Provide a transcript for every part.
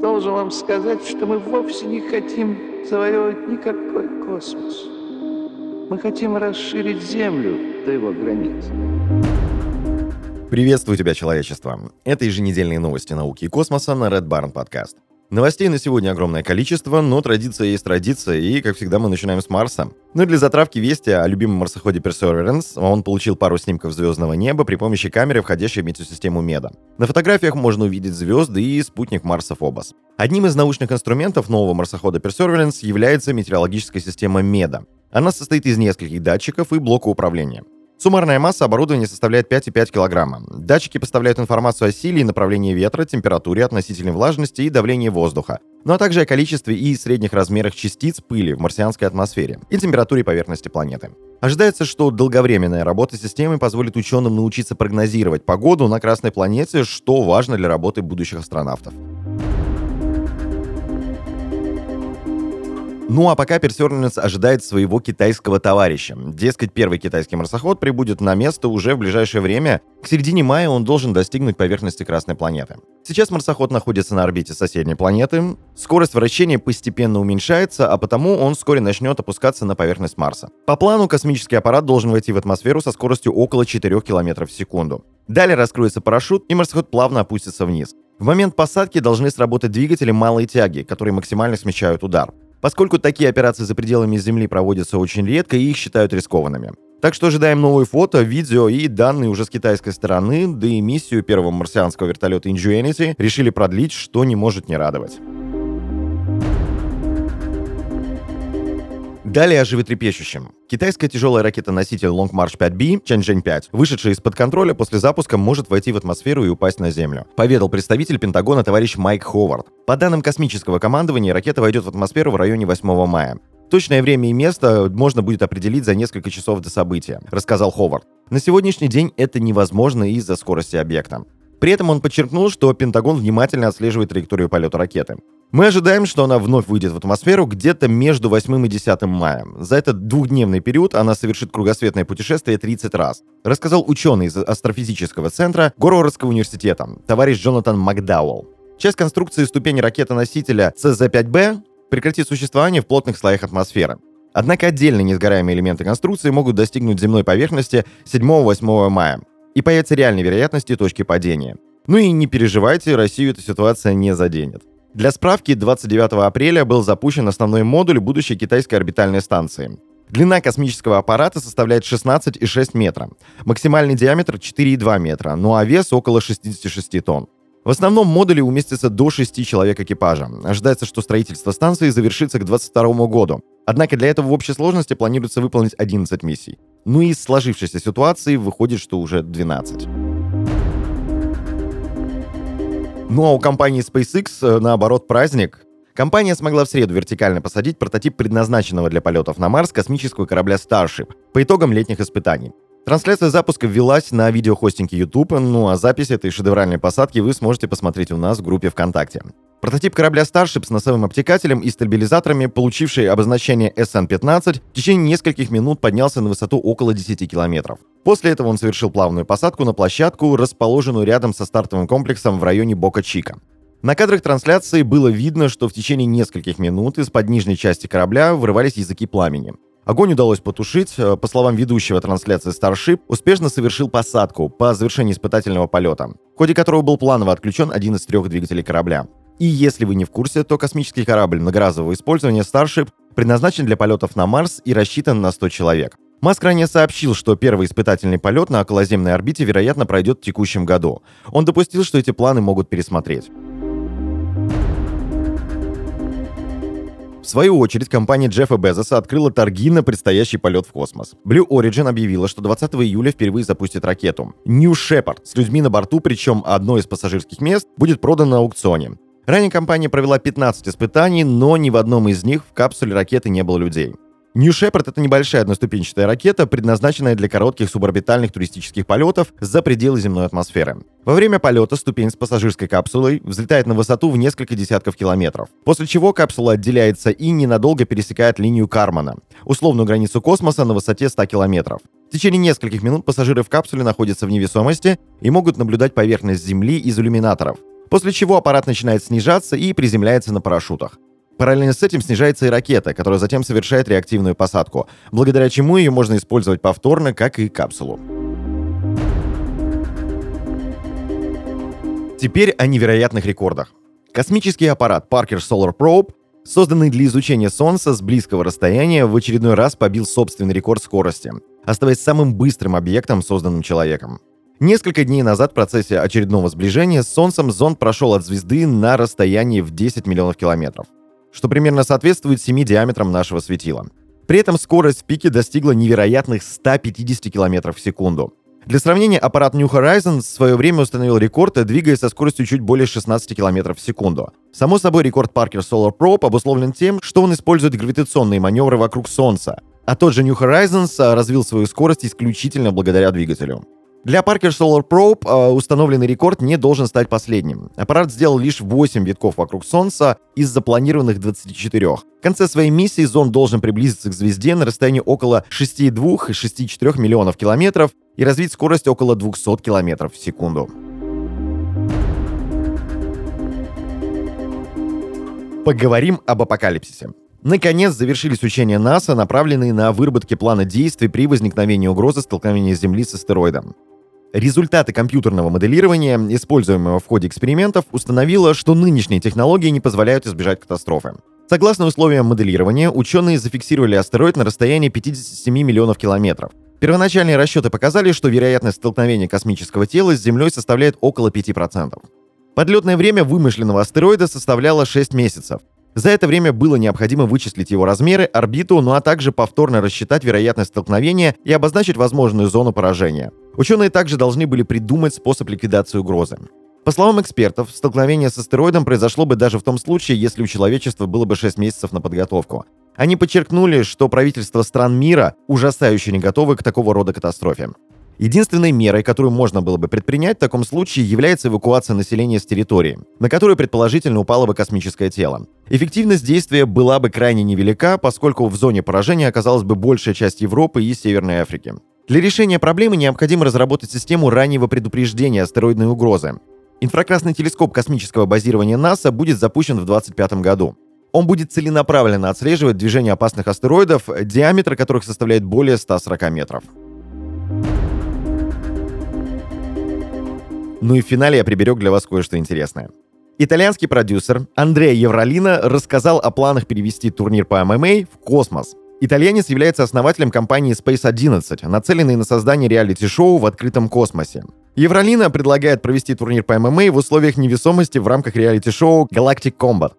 Должен вам сказать, что мы вовсе не хотим завоевывать никакой космос. Мы хотим расширить Землю до его границ. Приветствую тебя, человечество. Это еженедельные новости науки и космоса на Red Barn Podcast. Новостей на сегодня огромное количество, но традиция есть традиция, и, как всегда, мы начинаем с Марса. Ну и для затравки вести о любимом марсоходе Perseverance, он получил пару снимков звездного неба при помощи камеры, входящей в метеосистему Меда. На фотографиях можно увидеть звезды и спутник Марса Фобос. Одним из научных инструментов нового марсохода Perseverance является метеорологическая система Меда. Она состоит из нескольких датчиков и блока управления. Суммарная масса оборудования составляет 5,5 кг. Датчики поставляют информацию о силе и направлении ветра, температуре, относительной влажности и давлении воздуха, ну а также о количестве и средних размерах частиц пыли в марсианской атмосфере и температуре поверхности планеты. Ожидается, что долговременная работа системы позволит ученым научиться прогнозировать погоду на Красной планете, что важно для работы будущих астронавтов. Ну а пока Perseverance ожидает своего китайского товарища. Дескать, первый китайский марсоход прибудет на место уже в ближайшее время. К середине мая он должен достигнуть поверхности Красной планеты. Сейчас марсоход находится на орбите соседней планеты. Скорость вращения постепенно уменьшается, а потому он вскоре начнет опускаться на поверхность Марса. По плану космический аппарат должен войти в атмосферу со скоростью около 4 км в секунду. Далее раскроется парашют, и марсоход плавно опустится вниз. В момент посадки должны сработать двигатели малой тяги, которые максимально смещают удар. Поскольку такие операции за пределами Земли проводятся очень редко и их считают рискованными. Так что ожидаем новые фото, видео и данные уже с китайской стороны, да и миссию первого марсианского вертолета Ingenuity решили продлить, что не может не радовать. Далее о животрепещущем. Китайская тяжелая ракета-носитель Long March 5B Чанчжэнь 5, вышедшая из-под контроля после запуска, может войти в атмосферу и упасть на Землю, поведал представитель Пентагона товарищ Майк Ховард. По данным космического командования, ракета войдет в атмосферу в районе 8 мая. Точное время и место можно будет определить за несколько часов до события, рассказал Ховард. На сегодняшний день это невозможно из-за скорости объекта. При этом он подчеркнул, что Пентагон внимательно отслеживает траекторию полета ракеты. Мы ожидаем, что она вновь выйдет в атмосферу где-то между 8 и 10 мая. За этот двухдневный период она совершит кругосветное путешествие 30 раз, рассказал ученый из астрофизического центра Горородского университета, товарищ Джонатан Макдауэлл. Часть конструкции ступени ракеты-носителя CZ-5B прекратит существование в плотных слоях атмосферы. Однако отдельные несгораемые элементы конструкции могут достигнуть земной поверхности 7-8 мая, и появятся реальные вероятности точки падения. Ну и не переживайте, Россию эта ситуация не заденет. Для справки, 29 апреля был запущен основной модуль будущей китайской орбитальной станции. Длина космического аппарата составляет 16,6 метра, максимальный диаметр 4,2 метра, ну а вес около 66 тонн. В основном модуле уместится до 6 человек экипажа. Ожидается, что строительство станции завершится к 2022 году. Однако для этого в общей сложности планируется выполнить 11 миссий. Ну и из сложившейся ситуации выходит, что уже 12. Ну а у компании SpaceX, э, наоборот, праздник. Компания смогла в среду вертикально посадить прототип предназначенного для полетов на Марс космического корабля Starship по итогам летних испытаний. Трансляция запуска велась на видеохостинге YouTube, ну а запись этой шедевральной посадки вы сможете посмотреть у нас в группе ВКонтакте. Прототип корабля Starship с носовым обтекателем и стабилизаторами, получивший обозначение SN-15, в течение нескольких минут поднялся на высоту около 10 километров. После этого он совершил плавную посадку на площадку, расположенную рядом со стартовым комплексом в районе Бока-Чика. На кадрах трансляции было видно, что в течение нескольких минут из-под нижней части корабля вырывались языки пламени. Огонь удалось потушить. Э, по словам ведущего трансляции Starship, успешно совершил посадку по завершении испытательного полета, в ходе которого был планово отключен один из трех двигателей корабля. И если вы не в курсе, то космический корабль многоразового использования Starship предназначен для полетов на Марс и рассчитан на 100 человек. Маск ранее сообщил, что первый испытательный полет на околоземной орбите, вероятно, пройдет в текущем году. Он допустил, что эти планы могут пересмотреть. В свою очередь, компания Джеффа Безоса открыла торги на предстоящий полет в космос. Blue Origin объявила, что 20 июля впервые запустит ракету. New Shepard с людьми на борту, причем одно из пассажирских мест будет продано на аукционе. Ранее компания провела 15 испытаний, но ни в одном из них в капсуле ракеты не было людей. New Shepard — это небольшая одноступенчатая ракета, предназначенная для коротких суборбитальных туристических полетов за пределы земной атмосферы. Во время полета ступень с пассажирской капсулой взлетает на высоту в несколько десятков километров, после чего капсула отделяется и ненадолго пересекает линию Кармана, условную границу космоса на высоте 100 километров. В течение нескольких минут пассажиры в капсуле находятся в невесомости и могут наблюдать поверхность Земли из иллюминаторов. после чего аппарат начинает снижаться и приземляется на парашютах. Параллельно с этим снижается и ракета, которая затем совершает реактивную посадку, благодаря чему ее можно использовать повторно, как и капсулу. Теперь о невероятных рекордах. Космический аппарат Parker Solar Probe, созданный для изучения Солнца с близкого расстояния, в очередной раз побил собственный рекорд скорости, оставаясь самым быстрым объектом, созданным человеком. Несколько дней назад в процессе очередного сближения с Солнцем зонд прошел от звезды на расстоянии в 10 миллионов километров что примерно соответствует 7 диаметрам нашего светила. При этом скорость в пике достигла невероятных 150 км в секунду. Для сравнения, аппарат New Horizons в свое время установил рекорд, двигаясь со скоростью чуть более 16 км в секунду. Само собой, рекорд Parker Solar Probe обусловлен тем, что он использует гравитационные маневры вокруг Солнца, а тот же New Horizons развил свою скорость исключительно благодаря двигателю. Для Parker Solar Probe э, установленный рекорд не должен стать последним. Аппарат сделал лишь 8 витков вокруг Солнца из запланированных 24. В конце своей миссии зонд должен приблизиться к звезде на расстоянии около 6,2-6,4 миллионов километров и развить скорость около 200 километров в секунду. Поговорим об апокалипсисе. Наконец завершились учения НАСА, направленные на выработки плана действий при возникновении угрозы столкновения Земли с астероидом. Результаты компьютерного моделирования, используемого в ходе экспериментов, установило, что нынешние технологии не позволяют избежать катастрофы. Согласно условиям моделирования, ученые зафиксировали астероид на расстоянии 57 миллионов километров. Первоначальные расчеты показали, что вероятность столкновения космического тела с Землей составляет около 5%. Подлетное время вымышленного астероида составляло 6 месяцев. За это время было необходимо вычислить его размеры, орбиту, ну а также повторно рассчитать вероятность столкновения и обозначить возможную зону поражения. Ученые также должны были придумать способ ликвидации угрозы. По словам экспертов, столкновение с астероидом произошло бы даже в том случае, если у человечества было бы 6 месяцев на подготовку. Они подчеркнули, что правительства стран мира ужасающе не готовы к такого рода катастрофе. Единственной мерой, которую можно было бы предпринять в таком случае, является эвакуация населения с территории, на которую предположительно упало бы космическое тело. Эффективность действия была бы крайне невелика, поскольку в зоне поражения оказалась бы большая часть Европы и Северной Африки. Для решения проблемы необходимо разработать систему раннего предупреждения астероидной угрозы. Инфракрасный телескоп космического базирования НАСА будет запущен в 2025 году. Он будет целенаправленно отслеживать движение опасных астероидов, диаметр которых составляет более 140 метров. Ну и в финале я приберег для вас кое-что интересное. Итальянский продюсер Андреа Евролина рассказал о планах перевести турнир по ММА в космос. Итальянец является основателем компании Space 11, нацеленной на создание реалити-шоу в открытом космосе. Евролина предлагает провести турнир по ММА в условиях невесомости в рамках реалити-шоу Galactic Combat.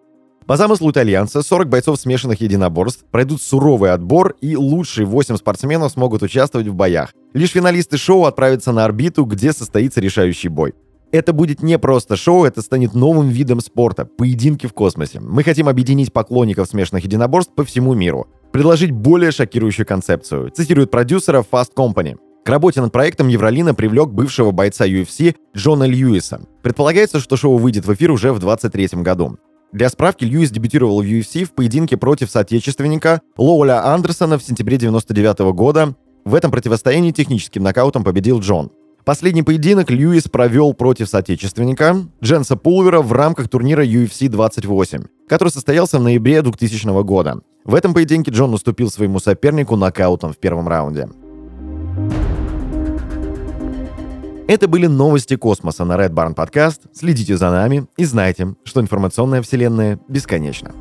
По замыслу итальянца, 40 бойцов смешанных единоборств пройдут суровый отбор, и лучшие 8 спортсменов смогут участвовать в боях. Лишь финалисты шоу отправятся на орбиту, где состоится решающий бой. Это будет не просто шоу, это станет новым видом спорта – поединки в космосе. Мы хотим объединить поклонников смешанных единоборств по всему миру. Предложить более шокирующую концепцию, цитирует продюсера Fast Company. К работе над проектом Евролина привлек бывшего бойца UFC Джона Льюиса. Предполагается, что шоу выйдет в эфир уже в 2023 году. Для справки, Льюис дебютировал в UFC в поединке против соотечественника Лоуля Андерсона в сентябре 99 года. В этом противостоянии техническим нокаутом победил Джон. Последний поединок Льюис провел против соотечественника Дженса Пулвера в рамках турнира UFC 28, который состоялся в ноябре 2000 года. В этом поединке Джон уступил своему сопернику нокаутом в первом раунде. Это были новости космоса на Red Barn Podcast. Следите за нами и знайте, что информационная вселенная бесконечна.